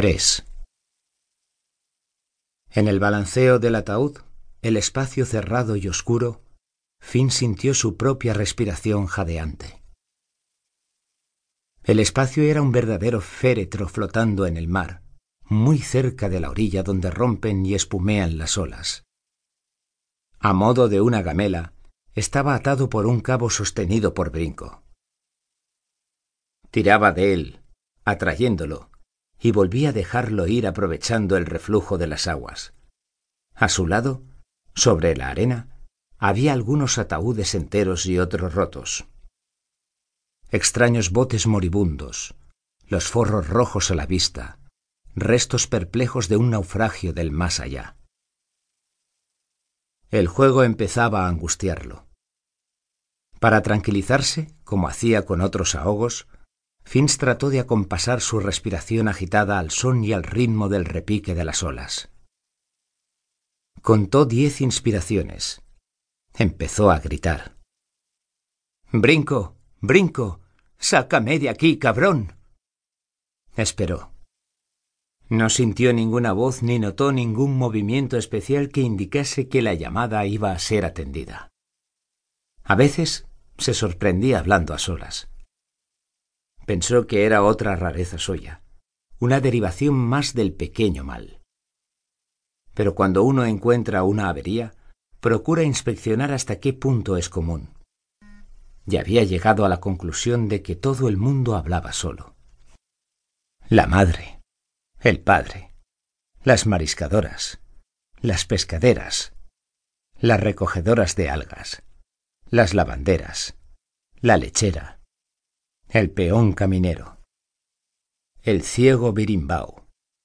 3. En el balanceo del ataúd, el espacio cerrado y oscuro, Finn sintió su propia respiración jadeante. El espacio era un verdadero féretro flotando en el mar, muy cerca de la orilla donde rompen y espumean las olas. A modo de una gamela, estaba atado por un cabo sostenido por brinco. Tiraba de él, atrayéndolo, y volvía a dejarlo ir aprovechando el reflujo de las aguas. A su lado, sobre la arena, había algunos ataúdes enteros y otros rotos. Extraños botes moribundos, los forros rojos a la vista, restos perplejos de un naufragio del más allá. El juego empezaba a angustiarlo. Para tranquilizarse, como hacía con otros ahogos, Finch trató de acompasar su respiración agitada al son y al ritmo del repique de las olas. Contó diez inspiraciones. Empezó a gritar. Brinco, brinco, sácame de aquí, cabrón. Esperó. No sintió ninguna voz ni notó ningún movimiento especial que indicase que la llamada iba a ser atendida. A veces se sorprendía hablando a solas. Pensó que era otra rareza suya, una derivación más del pequeño mal. Pero cuando uno encuentra una avería, procura inspeccionar hasta qué punto es común. Y había llegado a la conclusión de que todo el mundo hablaba solo. La madre, el padre, las mariscadoras, las pescaderas, las recogedoras de algas, las lavanderas, la lechera, el peón caminero, el ciego birimbao,